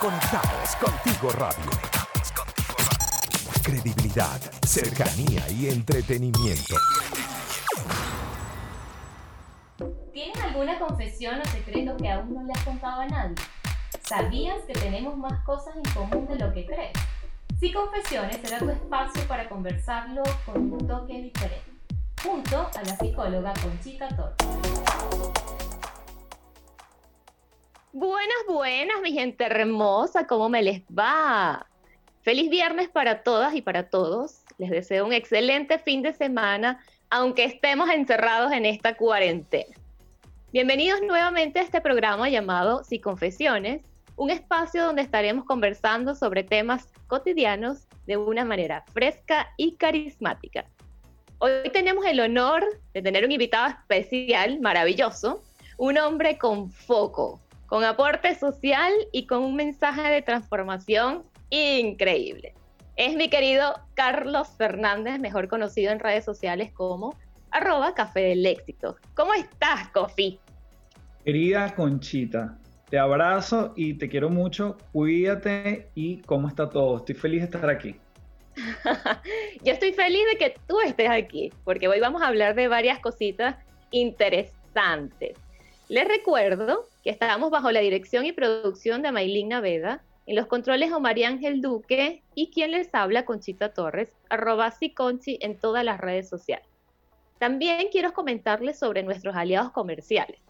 Conectados contigo radio. Credibilidad, cercanía y entretenimiento. ¿Tienes alguna confesión o secreto que aún no le has contado a nadie? ¿Sabías que tenemos más cosas en común de lo que crees? Si Confesiones será tu espacio para conversarlo con un toque diferente, junto a la psicóloga Conchita Torres. Buenas, buenas, mi gente hermosa, ¿cómo me les va? Feliz viernes para todas y para todos. Les deseo un excelente fin de semana, aunque estemos encerrados en esta cuarentena. Bienvenidos nuevamente a este programa llamado Si Confesiones, un espacio donde estaremos conversando sobre temas cotidianos de una manera fresca y carismática. Hoy tenemos el honor de tener un invitado especial, maravilloso, un hombre con foco, con aporte social y con un mensaje de transformación increíble. Es mi querido Carlos Fernández, mejor conocido en redes sociales como arroba café del éxito. ¿Cómo estás, Cofi? Querida Conchita, te abrazo y te quiero mucho. Cuídate y cómo está todo. Estoy feliz de estar aquí. Yo estoy feliz de que tú estés aquí, porque hoy vamos a hablar de varias cositas interesantes. Les recuerdo que estamos bajo la dirección y producción de Maylin Naveda, en los controles Omar Ángel Duque y quien les habla Conchita Torres, arroba Conchi en todas las redes sociales. También quiero comentarles sobre nuestros aliados comerciales.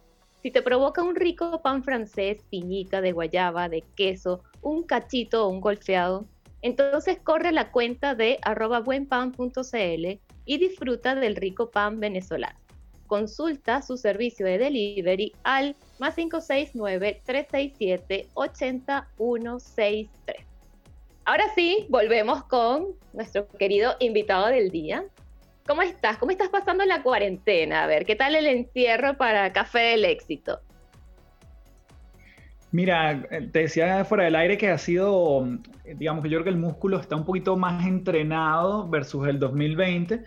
Si te provoca un rico pan francés, piñita de guayaba, de queso, un cachito o un golfeado, entonces corre la cuenta de arroba buenpan.cl y disfruta del rico pan venezolano. Consulta su servicio de delivery al más 569-367-8163. Ahora sí, volvemos con nuestro querido invitado del día. ¿Cómo estás? ¿Cómo estás pasando la cuarentena? A ver, ¿qué tal el encierro para Café del Éxito? Mira, te decía fuera del aire que ha sido, digamos que yo creo que el músculo está un poquito más entrenado versus el 2020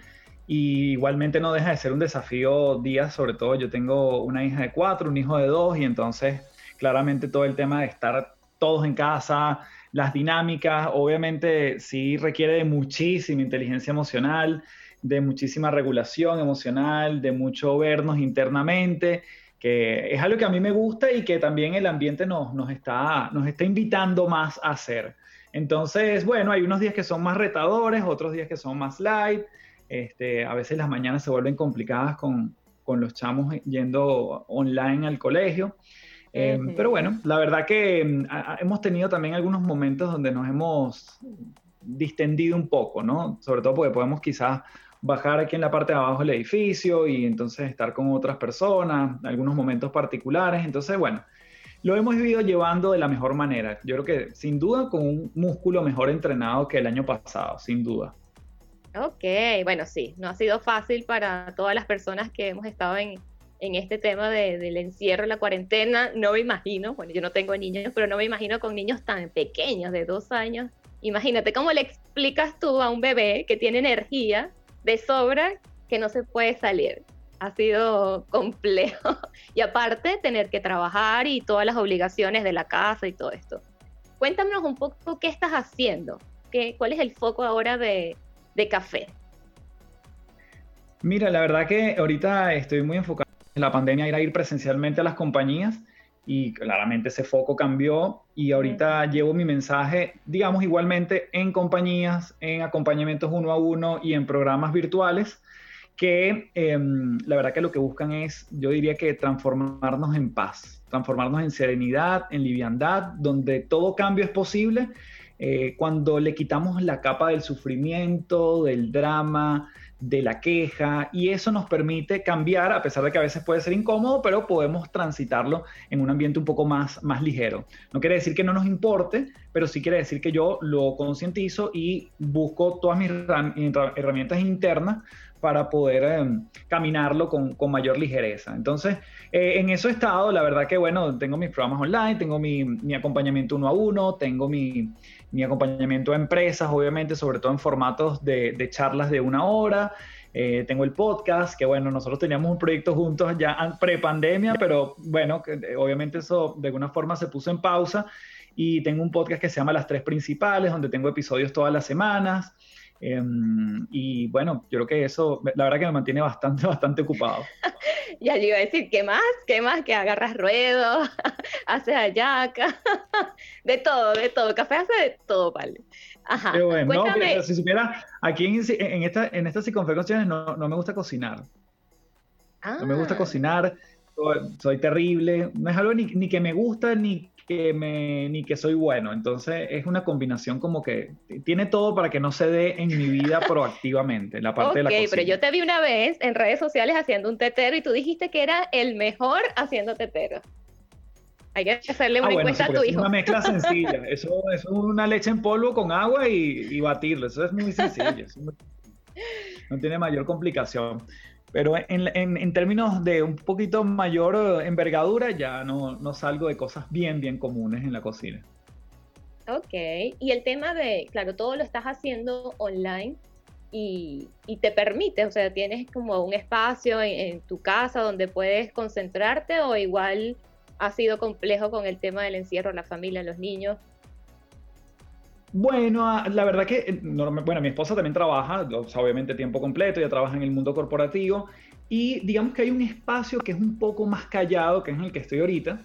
y igualmente no deja de ser un desafío día, sobre todo yo tengo una hija de cuatro, un hijo de dos, y entonces claramente todo el tema de estar todos en casa, las dinámicas, obviamente sí requiere de muchísima inteligencia emocional, de muchísima regulación emocional, de mucho vernos internamente, que es algo que a mí me gusta y que también el ambiente nos, nos, está, nos está invitando más a hacer. Entonces, bueno, hay unos días que son más retadores, otros días que son más light, este, a veces las mañanas se vuelven complicadas con, los chamos yendo online al colegio. Em, pero bueno, la verdad que em, hemos tenido también algunos momentos donde nos hemos distendido un poco, ¿no? Sobre todo porque podemos quizás bajar aquí en la parte de abajo del edificio y entonces estar con otras personas, algunos momentos particulares. Entonces, bueno, lo hemos ido llevando de la mejor manera. Yo creo que sin duda con un músculo mejor entrenado que el año pasado, sin duda. Ok, bueno, sí, no ha sido fácil para todas las personas que hemos estado en, este tema del encierro, la cuarentena. No me imagino, bueno, yo no tengo niños, pero no me imagino con niños tan pequeños, de dos años. Imagínate cómo le explicas tú a un bebé que tiene energía de sobra que no se puede salir. Ha sido complejo. Y aparte, tener que trabajar y todas las obligaciones de la casa y todo esto. Cuéntanos un poco qué estás haciendo, ¿Qué, cuál es el foco ahora de, de café? Mira, la verdad que ahorita estoy muy enfocado en la pandemia, ir a ir presencialmente a las compañías y claramente ese foco cambió y ahorita llevo mi mensaje, digamos, igualmente en compañías, en acompañamientos uno a uno y en programas virtuales que em, la verdad que lo que buscan es, yo diría que transformarnos en paz, transformarnos en serenidad, en liviandad, donde todo cambio es posible eh, cuando le quitamos la capa del sufrimiento, del drama, de la queja, y eso nos permite cambiar, a pesar de que a veces puede ser incómodo, pero podemos transitarlo en un ambiente un poco más, más ligero. No quiere decir que no nos importe, pero sí quiere decir que yo lo concientizo y busco todas mis herramientas internas para poder em, caminarlo con, con, mayor ligereza. Entonces, eh, en eso he estado, la verdad que bueno, tengo mis programas online, tengo mi, mi acompañamiento uno a uno, tengo mi, mi, acompañamiento a empresas, obviamente, sobre todo en formatos de, de charlas de una hora. Eh, tengo el podcast, que bueno, nosotros teníamos un proyecto juntos ya pre-pandemia, pero bueno, que, obviamente eso de alguna forma se puso en pausa. Y tengo un podcast que se llama Las Tres Principales, donde tengo episodios todas las semanas. Em, y bueno, yo creo que eso, la verdad que me mantiene bastante, bastante ocupado. ya yo iba a decir, ¿qué más? ¿Qué más? Que agarras ruedos, haces ayaca, de todo, de todo. Café hace de todo, vale. Ajá. Pero bueno, no, si supiera, aquí en, en, esta, en estas circunferencias no, no me gusta cocinar. No me gusta ah. cocinar, soy, terrible. No es algo ni, ni que me gusta ni que me, ni que soy bueno. Entonces es una combinación como que tiene todo para que no se dé en mi vida proactivamente, la parte de la cocina. pero yo te vi una vez en redes sociales haciendo un tetero y tú dijiste que era el mejor haciendo tetero. Hay que hacerle ah, una encuesta a tu hijo. Es una mezcla sencilla. Eso, es una leche en polvo con agua y, y batirlo. Eso es muy sencillo. no tiene mayor complicación. Pero en, términos de un poquito mayor envergadura, ya no, no, salgo de cosas bien, bien comunes en la cocina. Ok, y el tema de, claro, todo lo estás haciendo online y, y te permite, o sea, tienes como un espacio en, tu casa donde puedes concentrarte o igual ha sido complejo con el tema del encierro, la familia, los niños. Bueno, ah, la verdad que, eh, bueno, mi esposa también trabaja, obviamente tiempo completo, ella trabaja en el mundo corporativo y digamos que hay un espacio que es un poco más callado, que es en el que estoy ahorita,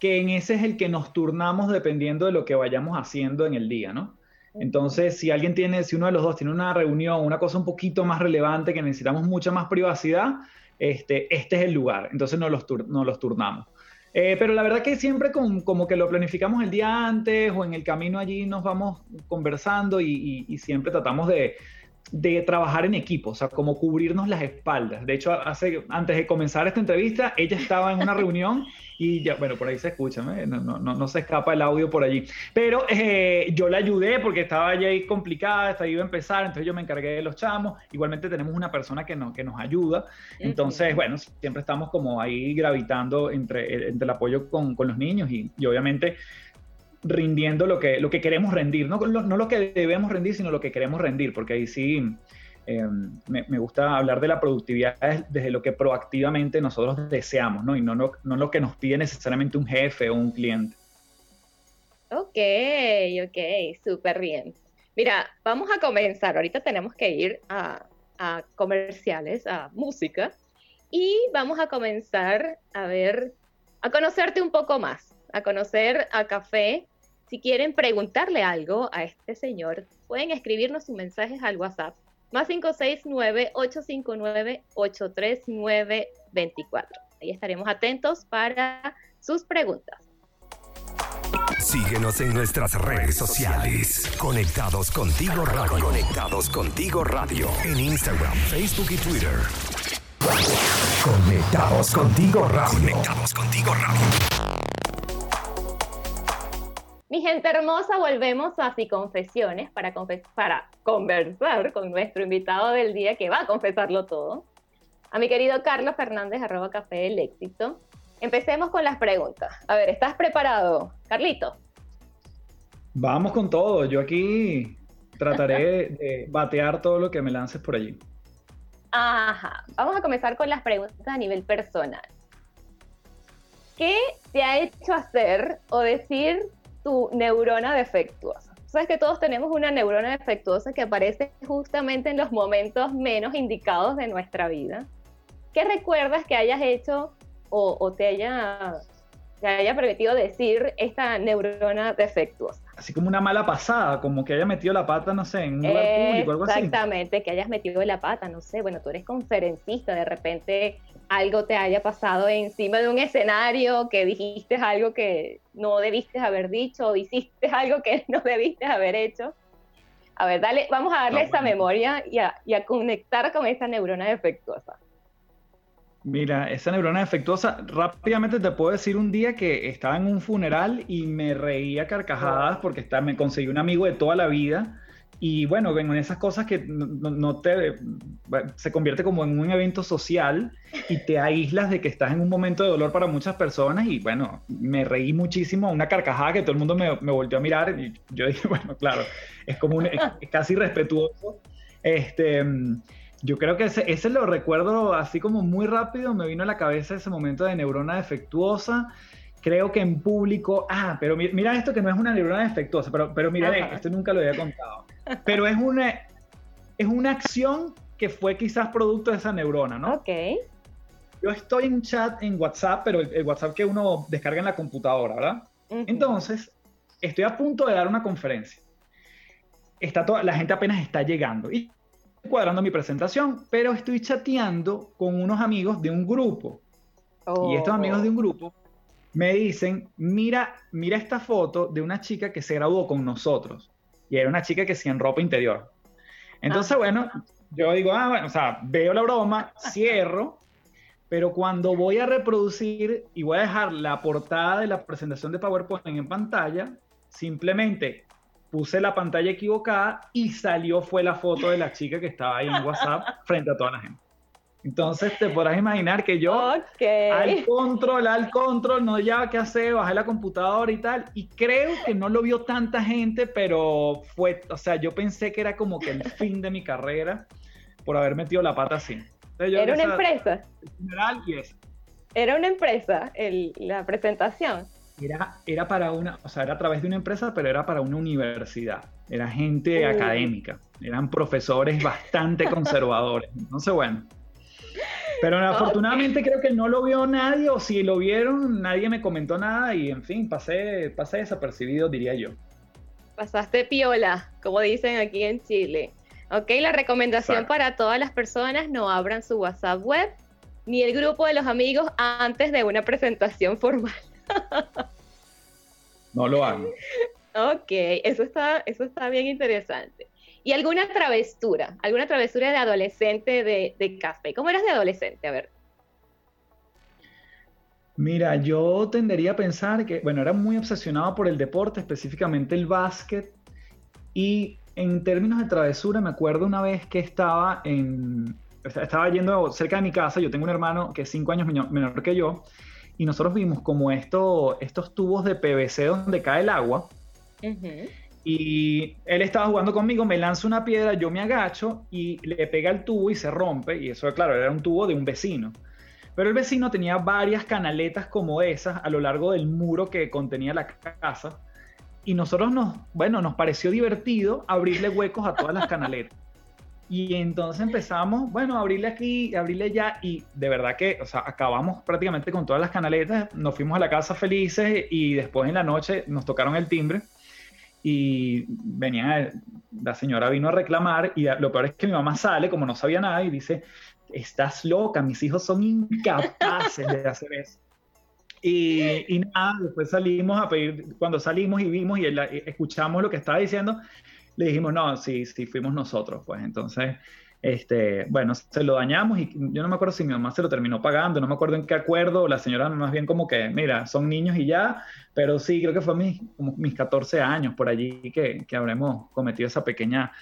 que en ese es el que nos turnamos dependiendo de lo que vayamos haciendo en el día, ¿no? Entonces, si alguien tiene, si uno de los dos tiene una reunión, una cosa un poquito más relevante, que necesitamos mucha más privacidad, este, este es el lugar. Entonces nos los, nos los turnamos. Eh, pero la verdad que siempre con, como que lo planificamos el día antes o en el camino allí nos vamos conversando y siempre tratamos de, de trabajar en equipo, o sea, como cubrirnos las espaldas. De hecho, hace, antes de comenzar esta entrevista, ella estaba en una reunión y ya, bueno, por ahí se escucha, no, no, no, se escapa el audio por allí. Pero eh, yo la ayudé porque estaba ya ahí complicada, esta iba a empezar, entonces yo me encargué de los chamos. Igualmente tenemos una persona que, no, que nos ayuda. Entonces, bueno, siempre estamos como ahí gravitando entre, entre el apoyo con, con los niños y, y obviamente rindiendo lo que, lo que queremos rendir, no, no, lo que debemos rendir, sino lo que queremos rendir, porque ahí sí em, me, gusta hablar de la productividad desde lo que proactivamente nosotros deseamos, ¿no? Y no, no, no lo que nos pide necesariamente un jefe o un cliente. Ok, ok, súper bien. Mira, vamos a comenzar. Ahorita tenemos que ir a, a comerciales, a música, y vamos a comenzar a ver, a conocerte un poco más a conocer a Café. Si quieren preguntarle algo a este señor, pueden escribirnos sus mensajes al WhatsApp, más 569-859-83924. Ahí estaremos atentos para sus preguntas. Síguenos en nuestras redes sociales. Conectados contigo radio. Conectados contigo radio. En Instagram, Facebook y Twitter. Conectados contigo radio. Conectados contigo radio. Mi gente hermosa, volvemos a Así Confesiones para, para conversar con nuestro invitado del día que va a confesarlo todo. A mi querido Carlos Fernández, arroba café del éxito. Empecemos con las preguntas. A ver, ¿estás preparado, Carlito? Vamos con todo. Yo aquí trataré de batear todo lo que me lances por allí. Ajá. Vamos a comenzar con las preguntas a nivel personal. ¿Qué te ha hecho hacer o decir tu neurona defectuosa. Sabes que todos tenemos una neurona defectuosa que aparece justamente en los momentos menos indicados de nuestra vida. ¿Qué recuerdas que hayas hecho o, te, haya, te haya permitido decir esta neurona defectuosa? Así como una mala pasada, como que haya metido la pata, no sé, en un lugar público, algo así. Exactamente, que hayas metido la pata, no sé, bueno, tú eres conferencista, de repente algo te haya pasado encima de un escenario, que dijiste algo que no debiste haber dicho o hiciste algo que no debiste haber hecho. A ver, dale, vamos a darle esa memoria y a, y a, conectar con esa neurona defectuosa. Mira, esa neurona defectuosa, rápidamente te puedo decir un día que estaba en un funeral y me reía carcajadas porque está, me conseguí un amigo de toda la vida y bueno, en esas cosas que no, te se convierte como en un evento social y te aíslas de que estás en un momento de dolor para muchas personas y bueno, me reí muchísimo, una carcajada que todo el mundo me, me volvió a mirar y yo dije, bueno, claro, es como un, es casi respetuoso. Este, yo creo que ese, ese lo recuerdo así como muy rápido, me vino a la cabeza ese momento de neurona defectuosa. Creo que en público, ah, pero mira esto que no es una neurona defectuosa, pero, pero mira, esto nunca lo había contado. Pero es una, es una acción que fue quizás producto de esa neurona, ¿no? Ok. Yo estoy en chat en WhatsApp, pero el, WhatsApp que uno descarga en la computadora, ¿verdad? Entonces, estoy a punto de dar una conferencia. Está toda, la gente apenas está llegando. Y cuadrando mi presentación, pero estoy chateando con unos amigos de un grupo. Y estos amigos de un grupo me dicen, mira, mira esta foto de una chica que se graduó con nosotros. Y era una chica que sí en ropa interior. Entonces, ah. bueno, yo digo, ah, bueno, o sea, veo la broma, cierro, pero cuando voy a reproducir y voy a dejar la portada de la presentación de PowerPoint en pantalla, simplemente puse la pantalla equivocada y salió fue la foto de la chica que estaba ahí en WhatsApp frente a toda la gente. Entonces te podrás imaginar que yo al control, al control, no ya qué hacer, bajé la computadora y tal, y creo que no lo vio tanta gente, pero fue, o sea, yo pensé que era como que el fin de mi carrera por haber metido la pata así. era una empresa. General y Era una empresa la presentación. Era, era para una, o sea, era a través de una empresa, pero era para una universidad. Era gente académica. Eran profesores bastante conservadores. Entonces, bueno. Pero afortunadamente creo que no lo vio nadie, o si lo vieron, nadie me comentó nada, y en fin, pasé, pasé desapercibido, diría yo. Pasaste piola, como dicen aquí en Chile. Ok, la recomendación para todas las personas, no abran su WhatsApp web ni el grupo de los amigos antes de una presentación formal. no lo hagan. Ok, eso está, eso está bien interesante. ¿Y alguna travesura? ¿Alguna travesura de adolescente de, café? ¿Cómo eras de adolescente? A ver. Mira, yo tendería a pensar que, bueno, era muy obsesionado por el deporte, específicamente el básquet. Y en términos de travesura, me acuerdo una vez que estaba en, estaba yendo cerca de mi casa, yo tengo un hermano que es cinco años menor que yo, y nosotros vimos como esto, estos tubos de PVC donde cae el agua. Y él estaba jugando conmigo, me lanza una piedra, yo me agacho y le pega el tubo y se rompe. Y eso, claro, era un tubo de un vecino. Pero el vecino tenía varias canaletas como esas a lo largo del muro que contenía la casa. Y nosotros nos, bueno, nos pareció divertido abrirle huecos a todas las canaletas. Y entonces empezamos, bueno, abrirle aquí, abrirle allá, y de verdad que, o sea, acabamos prácticamente con todas las canaletas, nos fuimos a la casa felices y después en la noche nos tocaron el timbre y venía, la señora vino a reclamar y lo peor es que mi mamá sale, como no sabía nada, y dice, estás loca, mis hijos son incapaces de hacer eso. Y, y, nada, después salimos a pedir, cuando salimos y vimos y escuchamos lo que estaba diciendo, le dijimos, no, sí, sí, fuimos nosotros, pues entonces este, bueno, se lo dañamos y yo no me acuerdo si mi mamá se lo terminó pagando, no me acuerdo en qué acuerdo, la señora más bien como que, mira, son niños y ya, pero sí, creo que fue mis, como mis 14 años por allí que, que habremos cometido esa pequeña,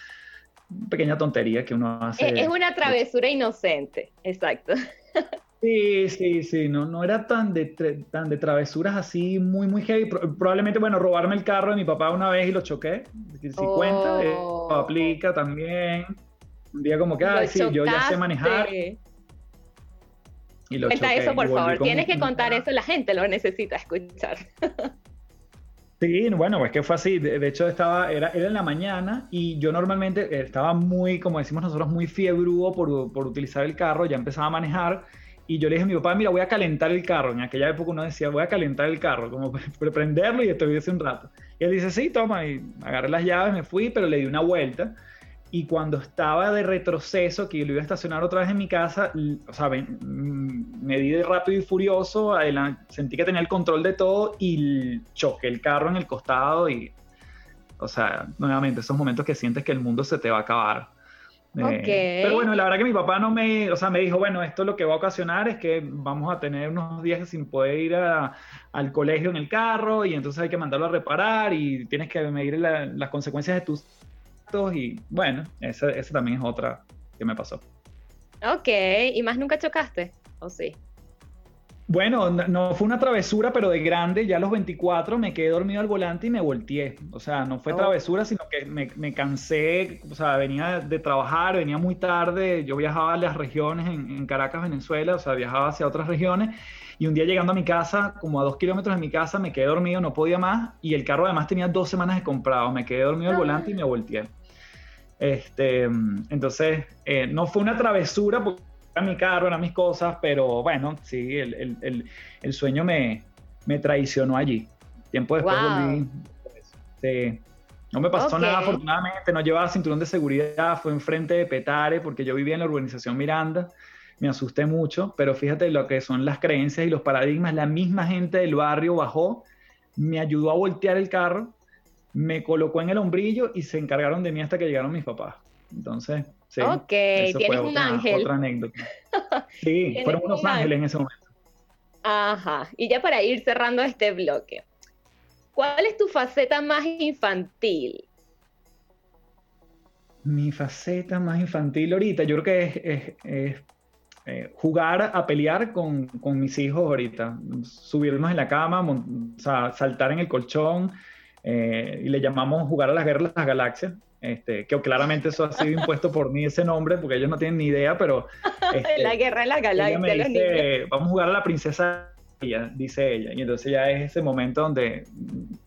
pequeña tontería que uno hace. Es una travesura inocente, exacto. Sí, sí, sí, no, no era tan de, tan de travesuras así muy, muy heavy. Probablemente, bueno, robarme el carro de mi papá una vez y lo choqué. Si cuenta, oh. aplica también. Un día como que, ah, sí, yo ya sé manejar. Y lo Cuenta eso, por favor. Tienes que contar eso, la gente lo necesita escuchar. Sí, bueno, pues que fue así. De, hecho, estaba, era, era en la mañana y yo normalmente estaba muy, como decimos nosotros, muy fiebrudo por, por utilizar el carro. Ya empezaba a manejar y yo le dije a mi papá, mira, voy a calentar el carro. En aquella época uno decía, voy a calentar el carro, como prenderlo y estuviese un rato. Y él dice, sí, toma. Y agarré las llaves, me fui, pero le di una vuelta y cuando estaba de retroceso, que lo iba a estacionar otra vez en mi casa, o sea, mm, me di de rápido y furioso, sentí que tenía el control de todo y choqué el carro en el costado y, o sea, nuevamente, esos momentos que sientes que el mundo se te va a acabar. Eh, pero bueno, la verdad que mi papá no me, o sea, me dijo, bueno, esto lo que va a ocasionar es que vamos a tener unos días sin poder ir al colegio en el carro y entonces hay que mandarlo a reparar y tienes que medir las consecuencias de tus y bueno, esa, también es otra que me pasó. Ok, ¿y más nunca chocaste? ¿O sí? Bueno, no, fue una travesura, pero de grande, ya a los 24 me quedé dormido al volante y me volteé. O sea, no fue oh. travesura, sino que me, cansé, o sea, venía de trabajar, venía muy tarde, yo viajaba a las regiones en, Caracas, Venezuela, o sea, viajaba hacia otras regiones. Y un día llegando a mi casa, como a dos kilómetros de mi casa, me quedé dormido, no podía más. Y el carro además tenía dos semanas de comprado. Me quedé dormido al volante y me volteé. Este, entonces, eh, no fue una travesura porque mi carro, eran mis cosas, pero bueno, sí, el, sueño me, me, traicionó allí. Tiempo después volví. Sí. No me pasó nada, afortunadamente, no llevaba cinturón de seguridad, fue enfrente de Petare, porque yo vivía en la urbanización Miranda, me asusté mucho, pero fíjate lo que son las creencias y los paradigmas, la misma gente del barrio bajó, me ayudó a voltear el carro, me colocó en el hombrillo y se encargaron de mí hasta que llegaron mis papás. Entonces, sí. Ok, tienes un ángel. Otra anécdota. Sí, fueron unos ángeles en ese momento. Ajá, y ya para ir cerrando este bloque, ¿cuál es tu faceta más infantil? Mi faceta más infantil ahorita, yo creo que es, eh, jugar a pelear con, con, mis hijos ahorita, subirnos en la cama, o sea, saltar en el colchón, eh, y le llamamos jugar a las guerras de las galaxias. Este, que claramente eso ha sido impuesto por mí ese nombre, porque ellos no tienen ni idea, pero... Este, la guerra de la galaxia. vamos a jugar a la princesa, dice ella. Y entonces ya es ese momento donde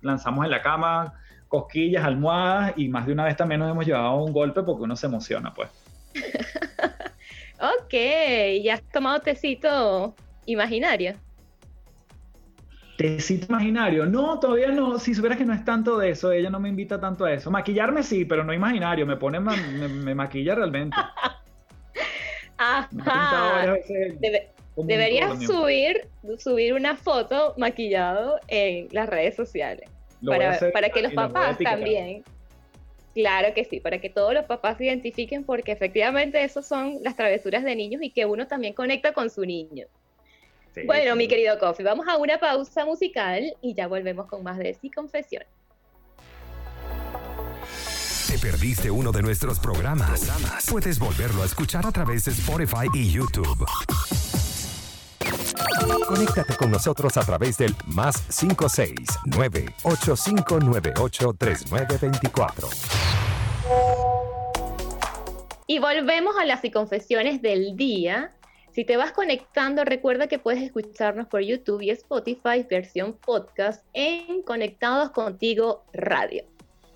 lanzamos en la cama cosquillas, almohadas, y más de una vez también nos hemos llevado un golpe porque uno se emociona, pues. ok, ¿ya has tomado tecito imaginario? Tecito imaginario. No, todavía no. Si supieras que no es tanto de eso, ella no me invita tanto a eso. Maquillarme sí, pero no imaginario. Me pone, me, maquilla realmente. Ajá. deberías subir, subir una foto maquillado en las redes sociales. para, para que los papás también. Claro que sí, para que todos los papás se identifiquen, porque efectivamente esos son las travesuras de niños y que uno también conecta con su niño bueno, mi querido Coffee, vamos a una pausa musical y ya volvemos con más de Sí Confesión. ¿Te perdiste uno de nuestros programas? Puedes volverlo a escuchar a través de Spotify y YouTube. Conéctate con nosotros a través del más 569 8598 3924. Y volvemos a las y confesiones del día si te vas conectando, recuerda que puedes escucharnos por YouTube y Spotify versión podcast en Conectados Contigo Radio.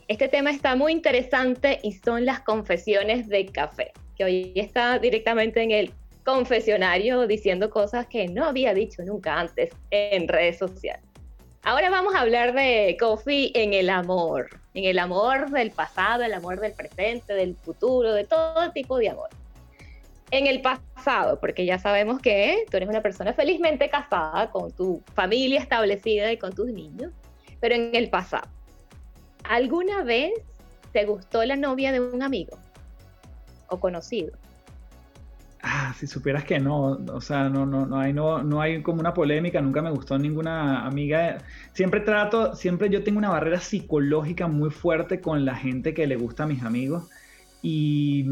Este tema está muy interesante y son las confesiones de café, que hoy está directamente en el confesionario diciendo cosas que no había dicho nunca antes en redes sociales. Ahora vamos a hablar de Coffee en el amor, en el amor del pasado, el amor del presente, del futuro, de todo tipo de amor en el pasado, porque ya sabemos que tú eres una persona felizmente casada con tu familia establecida y con tus niños, pero en el pasado, ¿alguna vez te gustó la novia de un amigo o conocido? Ah, si supieras que no, o sea, no, no, no hay, no, no hay como una polémica, nunca me gustó ninguna amiga. Siempre trato, siempre yo tengo una barrera psicológica muy fuerte con la gente que le gusta a mis amigos y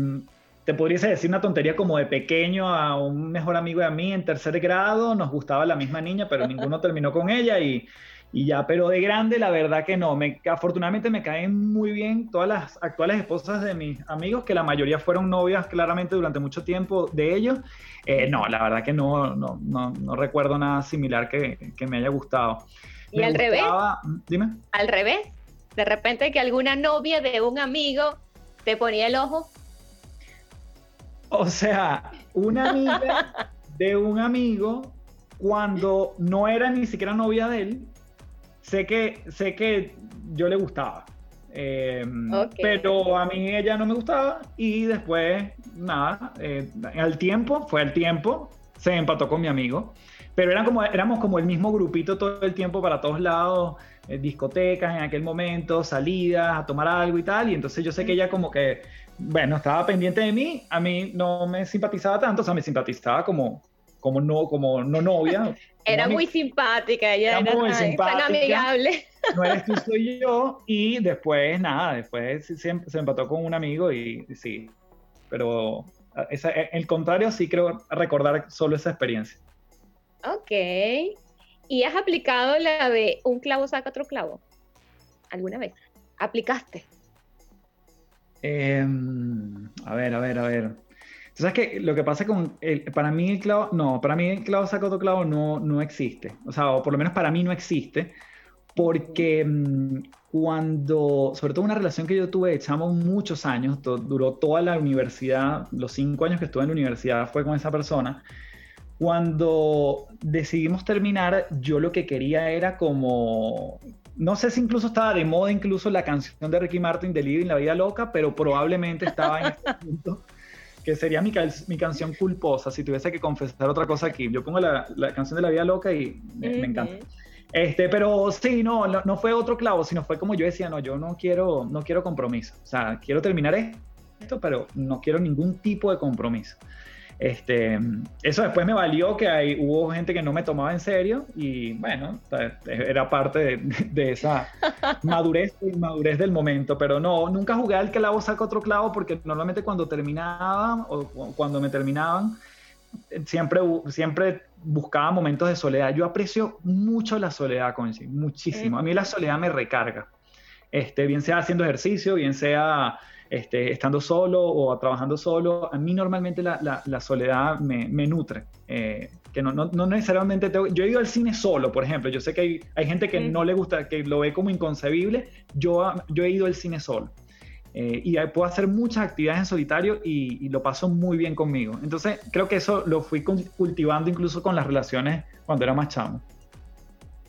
te podría decir una tontería como de pequeño a un mejor amigo de mí en tercer grado, nos gustaba la misma niña, pero ninguno terminó con ella y, y ya, pero de grande la verdad que no. Me, afortunadamente me caen muy bien todas las actuales esposas de mis amigos, que la mayoría fueron novias claramente durante mucho tiempo de ellos. Eh, no, la verdad que no, no, no, recuerdo nada similar que, que me haya gustado. ¿Y al revés? Dime. Al revés, de repente que alguna novia de un amigo te ponía el ojo o sea, una amiga de un amigo, cuando no era ni siquiera novia de él, sé que, sé que yo le gustaba. Em, pero a mí ella no me gustaba y después, nada, eh, al tiempo, fue al tiempo, se empató con mi amigo. Pero eran como, éramos como el mismo grupito todo el tiempo para todos lados, eh, discotecas en aquel momento, salidas, a tomar algo y tal. Y entonces yo sé que ella como que bueno, estaba pendiente de mí, a mí no me simpatizaba tanto, o sea, me simpatizaba como, como, no, como no novia. Era muy simpática, ella era, muy simpática, tan amigable. No eres tú, soy yo, y después, nada, después se, se empató con un amigo y, sí, pero esa, el contrario sí creo recordar solo esa experiencia. Ok. ¿Y has aplicado la de un clavo saca otro clavo? ¿Alguna vez? ¿Aplicaste? Em, a ver, a ver, a ver. ¿Sabes que Lo que pasa con. El, para mí el clavo. No, para mí el clavo saca otro clavo no, no existe. O sea, o por lo menos para mí no existe. Porque mm, cuando. Sobre todo una relación que yo tuve, echamos muchos años, duró toda la universidad, los cinco años que estuve en la universidad fue con esa persona. Cuando decidimos terminar, yo lo que quería era como no sé si incluso estaba de moda incluso la canción de Ricky Martin de Living la vida loca, pero probablemente estaba en este punto que sería mi, mi, canción culposa si tuviese que confesar otra cosa aquí. Yo pongo la, la canción de la vida loca y me, encanta. Este, pero sí, no, no, no, fue otro clavo, sino fue como yo decía, no, yo no quiero, no quiero compromiso. O sea, quiero terminar esto, pero no quiero ningún tipo de compromiso. Este, eso después me valió que hay, hubo gente que no me tomaba en serio y bueno, era parte de, esa madurez y madurez del momento, pero no, nunca jugué al clavo saca otro clavo porque normalmente cuando terminaban o cuando me terminaban, siempre, siempre buscaba momentos de soledad. Yo aprecio mucho la soledad, Conchi, muchísimo. A mí la soledad me recarga. Este, bien sea haciendo ejercicio, bien sea este, estando solo o trabajando solo, a mí normalmente la, la, soledad me, me nutre. Eh, que no, no, no necesariamente tengo, yo he ido al cine solo, por ejemplo, yo sé que hay, hay gente que no le gusta, que lo ve como inconcebible, yo, yo he ido al cine solo. Eh, y puedo hacer muchas actividades en solitario y, y, lo paso muy bien conmigo. Entonces, creo que eso lo fui cultivando incluso con las relaciones cuando era más chamo.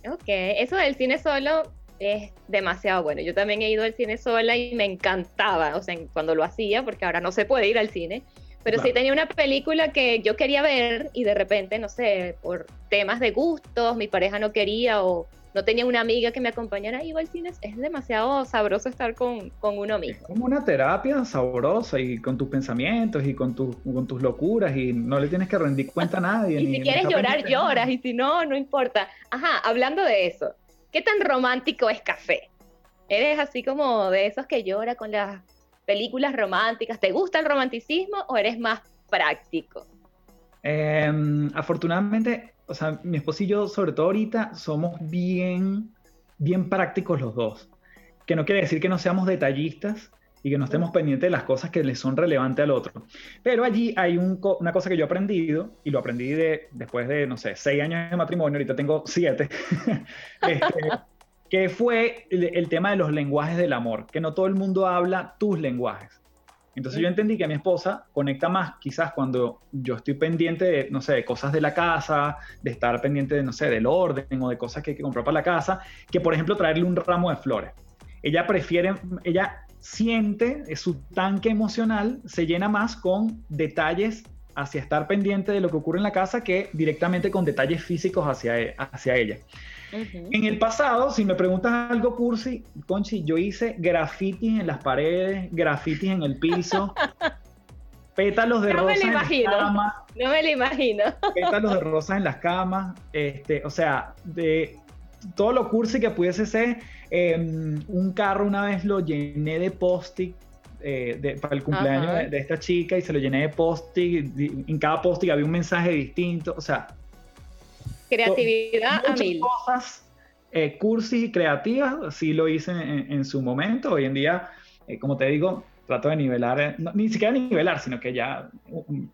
Ok, eso del cine solo es demasiado bueno. Yo también he ido al cine sola y me encantaba, o sea, cuando lo hacía, porque ahora no se puede ir al cine, pero sí tenía una película que yo quería ver y de repente, no sé, por temas de gustos, mi pareja no quería o no tenía una amiga que me acompañara, iba al cine, es demasiado sabroso estar con, con uno mismo. Es como una terapia sabrosa y con tus pensamientos y con, con tus locuras y no le tienes que rendir cuenta a nadie. y si quieres llorar, lloras y si no, no importa. Ajá, hablando de eso, ¿Qué tan romántico es Café? ¿Eres así como de esos que llora con las películas románticas? ¿Te gusta el romanticismo o eres más práctico? Em, afortunadamente, o sea, mi esposo y yo, sobre todo ahorita, somos bien, bien prácticos los dos. Que no quiere decir que no seamos detallistas y que no estemos pendientes de las cosas que le son relevantes al otro. Pero allí hay una cosa que yo he aprendido, y lo aprendí de, después de, no sé, seis años de matrimonio, ahorita tengo siete, este, que fue el, tema de los lenguajes del amor, que no todo el mundo habla tus lenguajes. Entonces yo entendí que mi esposa conecta más quizás cuando yo estoy pendiente de, no sé, de cosas de la casa, de estar pendiente de, no sé, del orden o de cosas que hay que comprar para la casa, que por ejemplo traerle un ramo de flores. Ella prefiere, ella siente, su tanque emocional se llena más con detalles hacia estar pendiente de lo que ocurre en la casa que directamente con detalles físicos hacia, e, hacia ella. En el pasado, si me preguntas algo cursi, Conchi, yo hice grafitis en las paredes, grafitis en el piso, pétalos de rosa en las camas. No me lo imagino. Pétalos de rosa en las camas, este, o sea, de todo lo cursi que pudiese ser, em, un carro una vez lo llené de post-it eh, para el cumpleaños de, esta chica y se lo llené de post-it. En cada post-it había un mensaje distinto. O sea, creatividad a mil. cosas eh, cursi y creativas, sí lo hice en, su momento. Hoy en día, eh, como te digo, trato de nivelar, eh, ni siquiera nivelar, sino que ya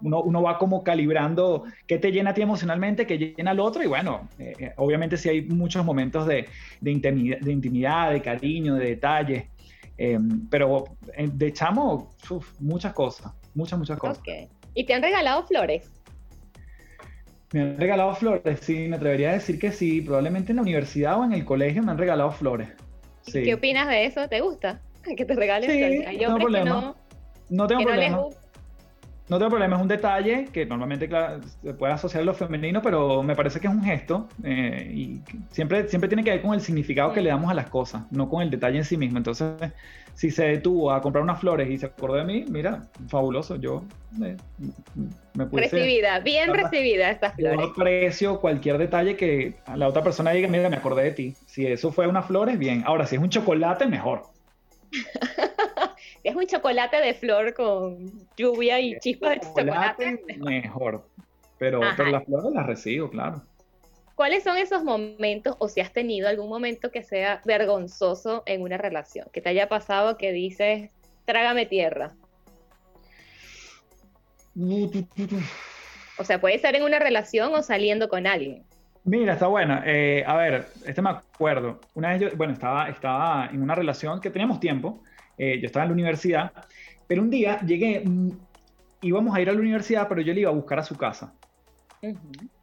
uno, uno, va como calibrando qué te llena a ti emocionalmente, qué llena al otro, y bueno, eh, eh, obviamente sí hay muchos momentos de, de, intimidad, de, intimidad, de cariño, de detalle, em, pero de chamo, muchas cosas, muchas, muchas cosas. ¿Y te han regalado flores? Me han regalado flores, sí, me atrevería a decir que sí, probablemente en la universidad o en el colegio me han regalado flores. ¿Qué opinas de eso? ¿Te gusta? que te regalen. Sí, Hay no tengo problema. No, tengo problema. No, tengo problema, es un detalle que normalmente se puede asociar a lo femenino, pero me parece que es un gesto eh, y siempre, siempre tiene que ver con el significado que le damos a las cosas, no con el detalle en sí mismo. Entonces, si se detuvo a comprar unas flores y se acordó de mí, mira, fabuloso, yo eh, me puse... Recibida, bien recibida estas flores. Yo aprecio cualquier detalle que la otra persona diga, mira, me acordé de ti. Si eso fue unas flores, bien. Ahora, si es un chocolate, mejor. es un chocolate de flor con lluvia y chispas de chocolate. Mejor. Pero, pero las flores las recibo, claro. ¿Cuáles son esos momentos o si has tenido algún momento que sea vergonzoso en una relación? Que te haya pasado que dices, trágame tierra. O sea, puede ser en una relación o saliendo con alguien. Mira, está buena. Eh, a ver, este me acuerdo. Una vez yo, bueno, estaba, estaba en una relación que teníamos tiempo. Eh, yo estaba en la universidad, pero un día llegué, mm, íbamos a ir a la universidad, pero yo le iba a buscar a su casa.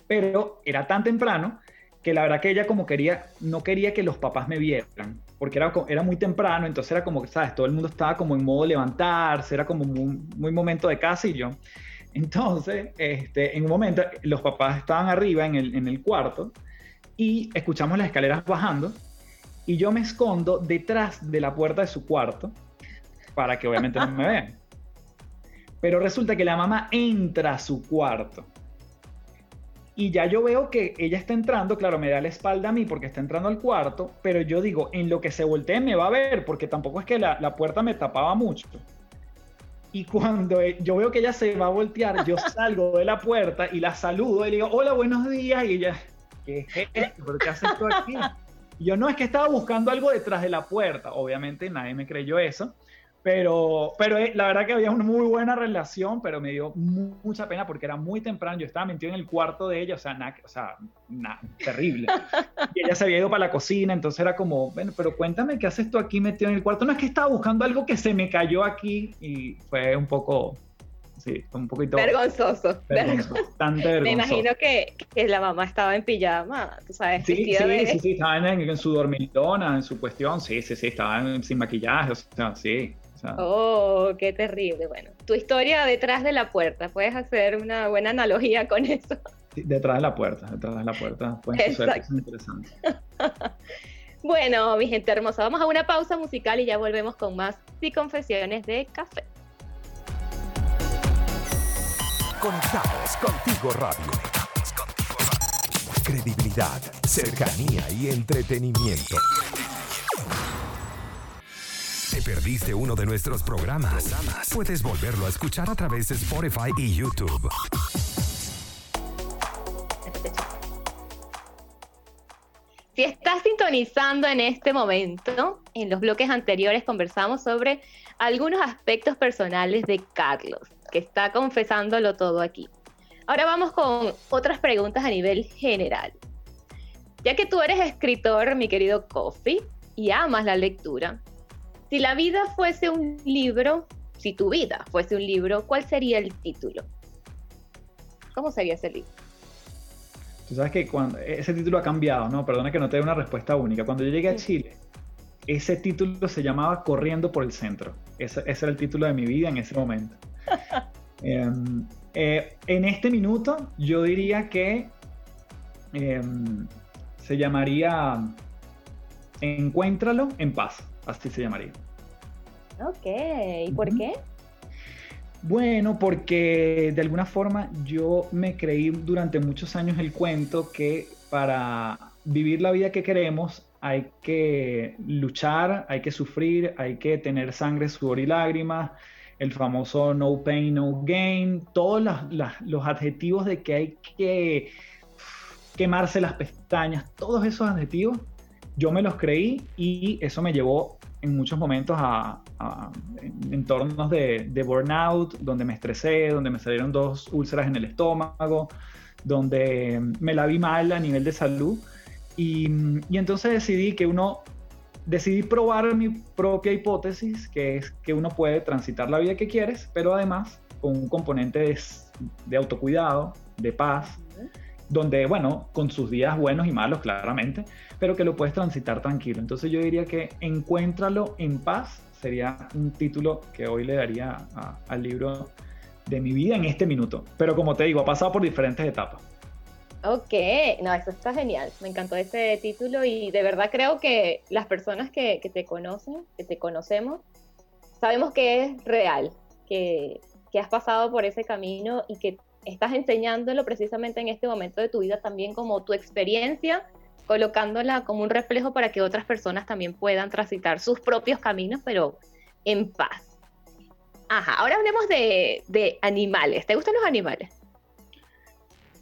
Pero era tan temprano que la verdad que ella como quería, no quería que los papás me vieran, porque era, era muy temprano, entonces era como que, ¿sabes? Todo el mundo estaba como en modo levantarse, era como muy, muy momento de casa y yo. Entonces, este, en un momento, los papás estaban arriba en el, en el cuarto y escuchamos las escaleras bajando y yo me escondo detrás de la puerta de su cuarto para que obviamente no me vean. Pero resulta que la mamá entra a su cuarto y ya yo veo que ella está entrando, claro, me da la espalda a mí porque está entrando al cuarto, pero yo digo, en lo que se voltee me va a ver, porque tampoco es que la, la puerta me tapaba mucho. Y cuando e, yo veo que ella se va a voltear, yo salgo de la puerta y la saludo y le digo, hola, buenos días. Y ella, ¿qué es esto? ¿Por qué haces tú aquí? Y yo no, es que estaba buscando algo detrás de la puerta. Obviamente nadie me creyó eso. Pero, pero eh, la verdad que había una muy buena relación, pero me dio mucha pena porque era muy temprano. Yo estaba metido en el cuarto de ella, o sea, nada, o sea, terrible. Y ella se había ido para la cocina, entonces era como, bueno, pero cuéntame qué haces tú aquí metido en el cuarto. No es que estaba buscando algo que se me cayó aquí y fue un poco, sí, un poquito. Vergonzoso. Bastante vergonzoso. Me imagino que, que, la mamá estaba en pijama, tú sabes. Sí, sí, sí, sí, estaba en, en, su dormitona, en su cuestión, sí, sí, sí, estaba sin maquillaje, o sea, sí. Oh, qué terrible. Bueno, tu historia detrás de la puerta, puedes hacer una buena analogía con eso. detrás de la puerta, detrás de la puerta. Pueden suceder cosas interesantes. bueno, mi gente hermosa, vamos a una pausa musical y ya volvemos con más y confesiones de café. Conectados contigo radio. Credibilidad, cercanía y entretenimiento. ¿Te perdiste uno de nuestros programas? Puedes volverlo a escuchar a través de Spotify y YouTube. Si estás sintonizando en este momento, en los bloques anteriores conversamos sobre algunos aspectos personales de Carlos, que está confesándolo todo aquí. Ahora vamos con otras preguntas a nivel general. Ya que tú eres escritor, mi querido Kofi, y amas la lectura, si la vida fuese un libro, si tu vida fuese un libro, ¿cuál sería el título? ¿Cómo sería ese libro? Tú sabes que cuando ese título ha cambiado, ¿no? Perdona que no te dé una respuesta única. Cuando yo llegué a Chile, ese título se llamaba Corriendo por el Centro. Ese, era el título de mi vida en ese momento. Em, eh, en este minuto, yo diría que em, se llamaría Encuéntralo en paz. Así se llamaría. Ok, ¿y por qué? Bueno, porque de alguna forma yo me creí durante muchos años el cuento que para vivir la vida que queremos hay que luchar, hay que sufrir, hay que tener sangre, sudor y lágrimas, el famoso no pain, no gain, todos los adjetivos de que hay que quemarse las pestañas, todos esos adjetivos, yo me los creí y eso me llevó en muchos momentos a, entornos de, burnout, donde me estresé, donde me salieron dos úlceras en el estómago, donde me la vi mal a nivel de salud. Y, entonces decidí que uno, decidí probar mi propia hipótesis, que es que uno puede transitar la vida que quieres, pero además con un componente de, de autocuidado, de paz, donde, bueno, con sus días buenos y malos, claramente, pero que lo puedes transitar tranquilo. Entonces yo diría que Encuéntralo en paz sería un título que hoy le daría al libro de mi vida en este minuto. Pero como te digo, ha pasado por diferentes etapas. Ok, no, eso está genial. Me encantó ese título y de verdad creo que las personas que, que te conocen, que te conocemos, sabemos que es real, que, que has pasado por ese camino y que estás enseñándolo precisamente en este momento de tu vida también como tu experiencia, colocándola como un reflejo para que otras personas también puedan transitar sus propios caminos, pero en paz. Ajá, ahora hablemos de, animales. ¿Te gustan los animales?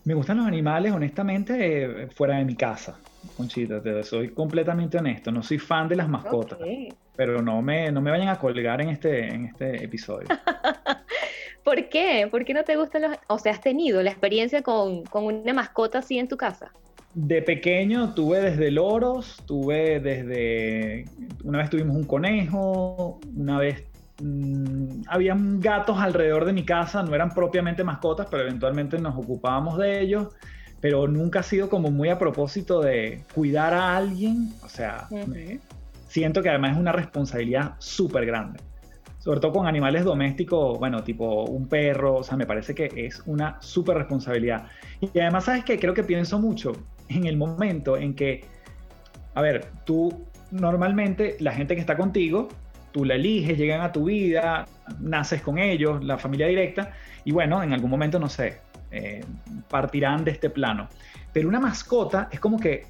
Me gustan los animales, honestamente, fuera de mi casa. Conchita, te soy completamente honesto. No soy fan de las mascotas. Pero no me, no me vayan a colgar en este, en este episodio. ¿Por qué? ¿Por qué no te gustan los.? O sea, ¿has tenido la experiencia con, con una mascota así en tu casa? De pequeño tuve desde loros, tuve desde. Una vez tuvimos un conejo, una vez Mm, habían gatos alrededor de mi casa, no eran propiamente mascotas, pero eventualmente nos ocupábamos de ellos, pero nunca ha sido como muy a propósito de cuidar a alguien, o sea, siento que además es una responsabilidad súper grande, sobre todo con animales domésticos, bueno, tipo un perro, o sea, me parece que es una súper responsabilidad. Y además, ¿sabes qué? Creo que pienso mucho en el momento en que, a ver, tú normalmente, la gente que está contigo, tú la eliges, llegan a tu vida, naces con ellos, la familia directa, y bueno, en algún momento, no sé, eh, partirán de este plano. Pero una mascota es como que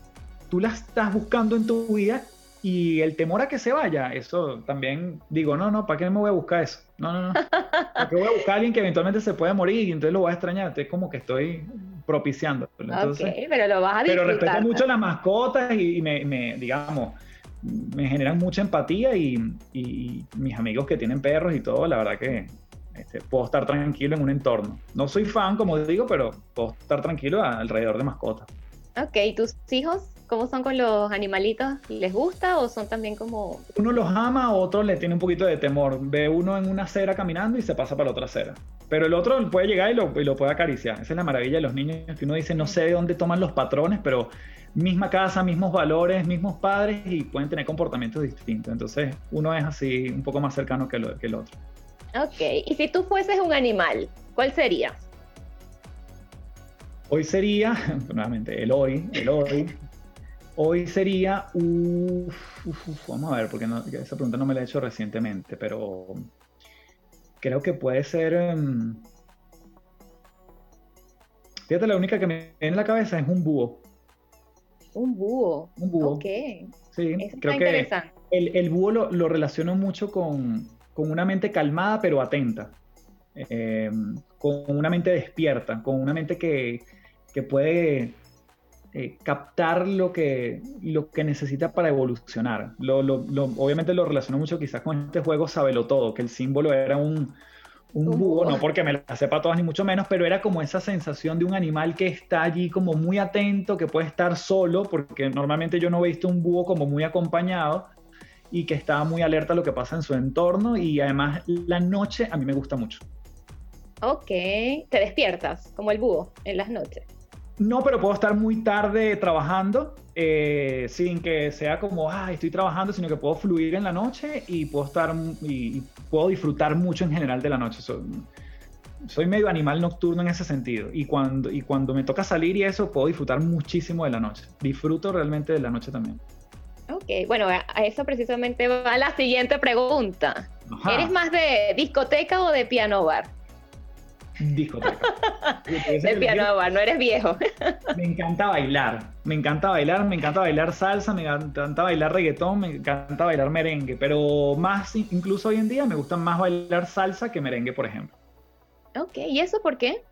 tú la estás buscando en tu vida y el temor a que se vaya, eso también digo, no, no, ¿para qué me voy a buscar eso? No, no, no. ¿Para qué voy a buscar a alguien que eventualmente se puede morir y entonces lo voy a extrañar? Es como que estoy propiciando. Entonces, pero lo vas a Pero respeto mucho las mascotas y, me, me, digamos, me generan mucha empatía y, mis amigos que tienen perros y todo, la verdad que este, puedo estar tranquilo en un entorno. No soy fan, como digo, pero puedo estar tranquilo alrededor de mascotas. Ok, ¿tus hijos cómo son con los animalitos? ¿Les gusta o son también como...? Uno los ama, otro le tiene un poquito de temor. Ve uno en una acera caminando y se pasa para la otra acera. Pero el otro puede llegar y lo, y lo puede acariciar. Esa es la maravilla de los niños, que uno dice, no sé de dónde toman los patrones, pero misma casa, mismos valores, mismos padres y pueden tener comportamientos distintos. Entonces uno es así un poco más cercano que, que el otro. Ok, y si tú fueses un animal, ¿cuál sería? Hoy sería, nuevamente, el hoy, el hoy. Hoy sería, vamos a ver, porque esa pregunta no me la he hecho recientemente, pero creo que puede ser... Em, fíjate, la única que me viene en la cabeza es un búho. Un búho. Un búho. Ok. Sí, creo que el, el, búho lo, lo relaciono mucho con, con, una mente calmada pero atenta. Em, con una mente despierta, con una mente que, que puede eh, captar lo que, lo que necesita para evolucionar. Lo, lo, obviamente lo relaciono mucho quizás con este juego Sabelo Todo, que el símbolo era un, un búho, no porque me la sepa todas ni mucho menos, pero era como esa sensación de un animal que está allí como muy atento, que puede estar solo, porque normalmente yo no he visto un búho como muy acompañado y que está muy alerta a lo que pasa en su entorno y además la noche a mí me gusta mucho. Ok, te despiertas como el búho en las noches. No, pero puedo estar muy tarde trabajando eh, sin que sea como, ah, estoy trabajando, sino que puedo fluir en la noche y puedo estar y, puedo disfrutar mucho en general de la noche. Soy, medio animal nocturno en ese sentido y cuando, y cuando me toca salir y eso, puedo disfrutar muchísimo de la noche. Disfruto realmente de la noche también. Ok, bueno, a eso precisamente va la siguiente pregunta. ¿Eres más de discoteca o de piano bar? Discoteca. de piano no eres viejo. me encanta bailar, me encanta bailar, me encanta bailar salsa, me encanta bailar reggaetón, me encanta bailar merengue, pero más, incluso hoy en día me gusta más bailar salsa que merengue, por ejemplo. Ok, ¿y eso por qué?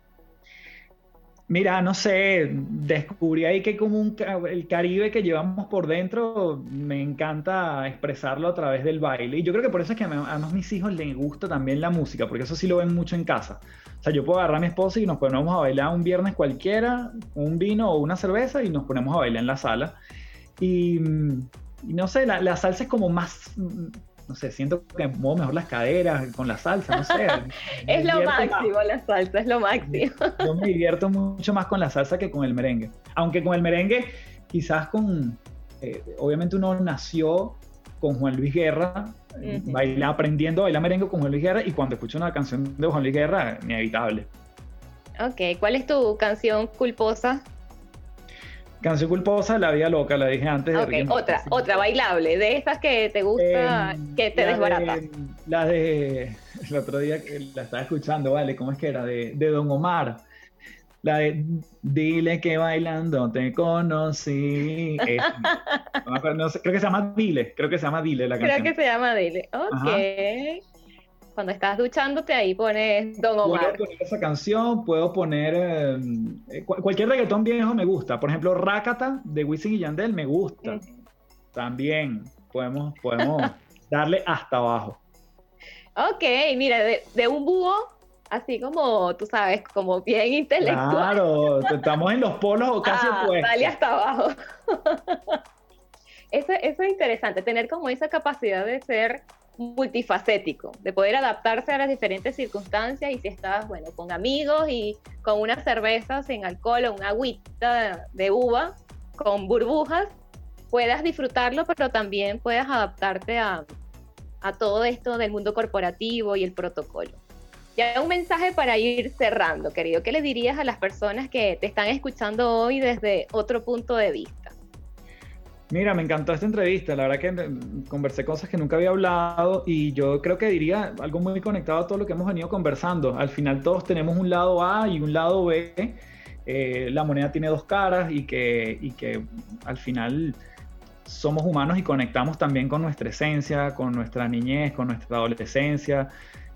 Mira, no sé, descubrí ahí que como el Caribe que llevamos por dentro, me encanta expresarlo a través del baile. Y yo creo que por eso es que a mis hijos les gusta también la música, porque eso sí lo ven mucho en casa. O sea, yo puedo agarrar a mi esposa y nos ponemos a bailar un viernes cualquiera, un vino o una cerveza y nos ponemos a bailar en la sala. Y, no sé, la, la salsa es como más no sé, siento que muevo mejor las caderas con la salsa, no sé. es lo máximo la salsa, es lo máximo. Yo me divierto mucho más con la salsa que con el merengue. Aunque con el merengue, quizás con, eh, obviamente uno nació con Juan Luis Guerra, baila, aprendiendo a bailar merengue con Juan Luis Guerra y cuando escucho una canción de Juan Luis Guerra, inevitable. Ok, ¿cuál es tu canción culposa? Canción culposa, La Vida Loca, la dije antes. Ok, otra, otra bailable, de esas que te gusta, em, que te desbarata. la de, el otro día que la estaba escuchando, ¿vale? ¿Cómo es que era? De, de Don Omar. La de Dile que bailando te conocí. creo que se llama Dile, creo que se llama Dile la canción. Creo que se llama Dile, ok. Cuando estás duchándote, ahí pones Don Omar. Puedo poner esa canción, puedo poner eh, cualquier reggaetón viejo me gusta. Por ejemplo, Rakata de Wisin y Yandel me gusta. También podemos, podemos darle hasta abajo. Ok, mira, de, un búho, así como, tú sabes, como bien intelectual. Claro, estamos en los polos o casi ah, opuestos. Dale hasta abajo. eso, eso es interesante, tener como esa capacidad de ser multifacético, de poder adaptarse a las diferentes circunstancias y si estás, bueno, con amigos y con unas cervezas en alcohol o una agüita de uva con burbujas, puedas disfrutarlo, pero también puedas adaptarte a, a todo esto del mundo corporativo y el protocolo. Ya un mensaje para ir cerrando, querido. ¿Qué le dirías a las personas que te están escuchando hoy desde otro punto de vista? Mira, me encantó esta entrevista. La verdad que conversé cosas que nunca había hablado y yo creo que diría algo muy conectado a todo lo que hemos venido conversando. Al final todos tenemos un lado A y un lado B. Eh, la moneda tiene dos caras y que, y que al final somos humanos y conectamos también con nuestra esencia, con nuestra niñez, con nuestra adolescencia,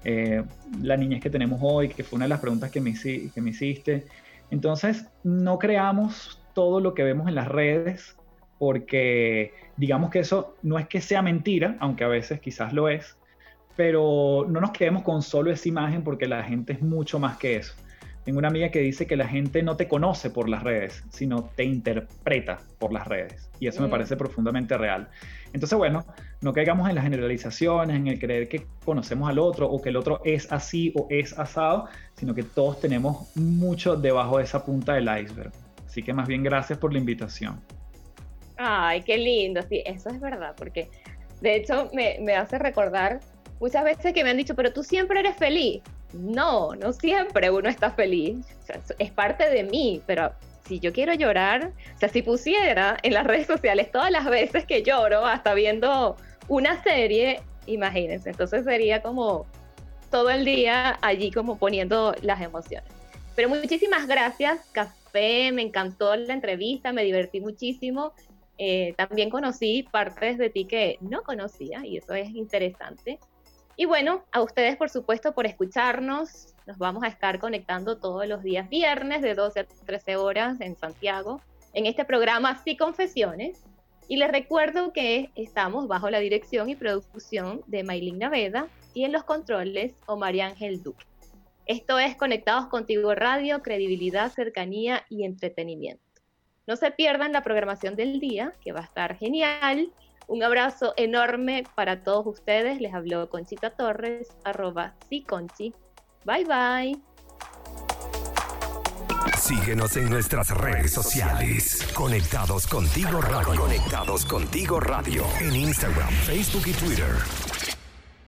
eh, la niñez que tenemos hoy, que fue una de las preguntas que me, que me hiciste. Entonces, no creamos todo lo que vemos en las redes, porque digamos que eso no es que sea mentira, aunque a veces quizás lo es, pero no nos quedemos con solo esa imagen porque la gente es mucho más que eso. Tengo una amiga que dice que la gente no te conoce por las redes, sino te interpreta por las redes. Y eso me mm. parece profundamente real. Entonces, bueno, no caigamos en las generalizaciones, en el creer que conocemos al otro o que el otro es así o es asado, sino que todos tenemos mucho debajo de esa punta del iceberg. Así que más bien gracias por la invitación. Ay, qué lindo, sí, eso es verdad, porque de hecho me, me hace recordar muchas veces que me han dicho, pero tú siempre eres feliz. No, no siempre uno está feliz. es parte de mí, pero si yo quiero llorar, o sea, si pusiera en las redes sociales todas las veces que lloro, hasta viendo una serie, imagínense, entonces sería como todo el día allí como poniendo las emociones. Pero muchísimas gracias, Café, me encantó la entrevista, me divertí muchísimo. Eh, también conocí partes de ti que no conocía y eso es interesante. Y bueno, a ustedes por supuesto por escucharnos. Nos vamos a estar conectando todos los días viernes de 12 a 13 horas en Santiago en este programa Sí Confesiones. Y les recuerdo que estamos bajo la dirección y producción de Maylin Naveda y en los controles Omar Ángel Duque. Esto es Conectados Contigo Radio, credibilidad, cercanía y entretenimiento. No se pierdan la programación del día, que va a estar genial. Un abrazo enorme para todos ustedes. Les habló Conchita Torres, arroba Conchi. Bye bye. Síguenos en nuestras redes sociales. Conectados contigo radio. Conectados contigo radio. En Instagram, Facebook y Twitter.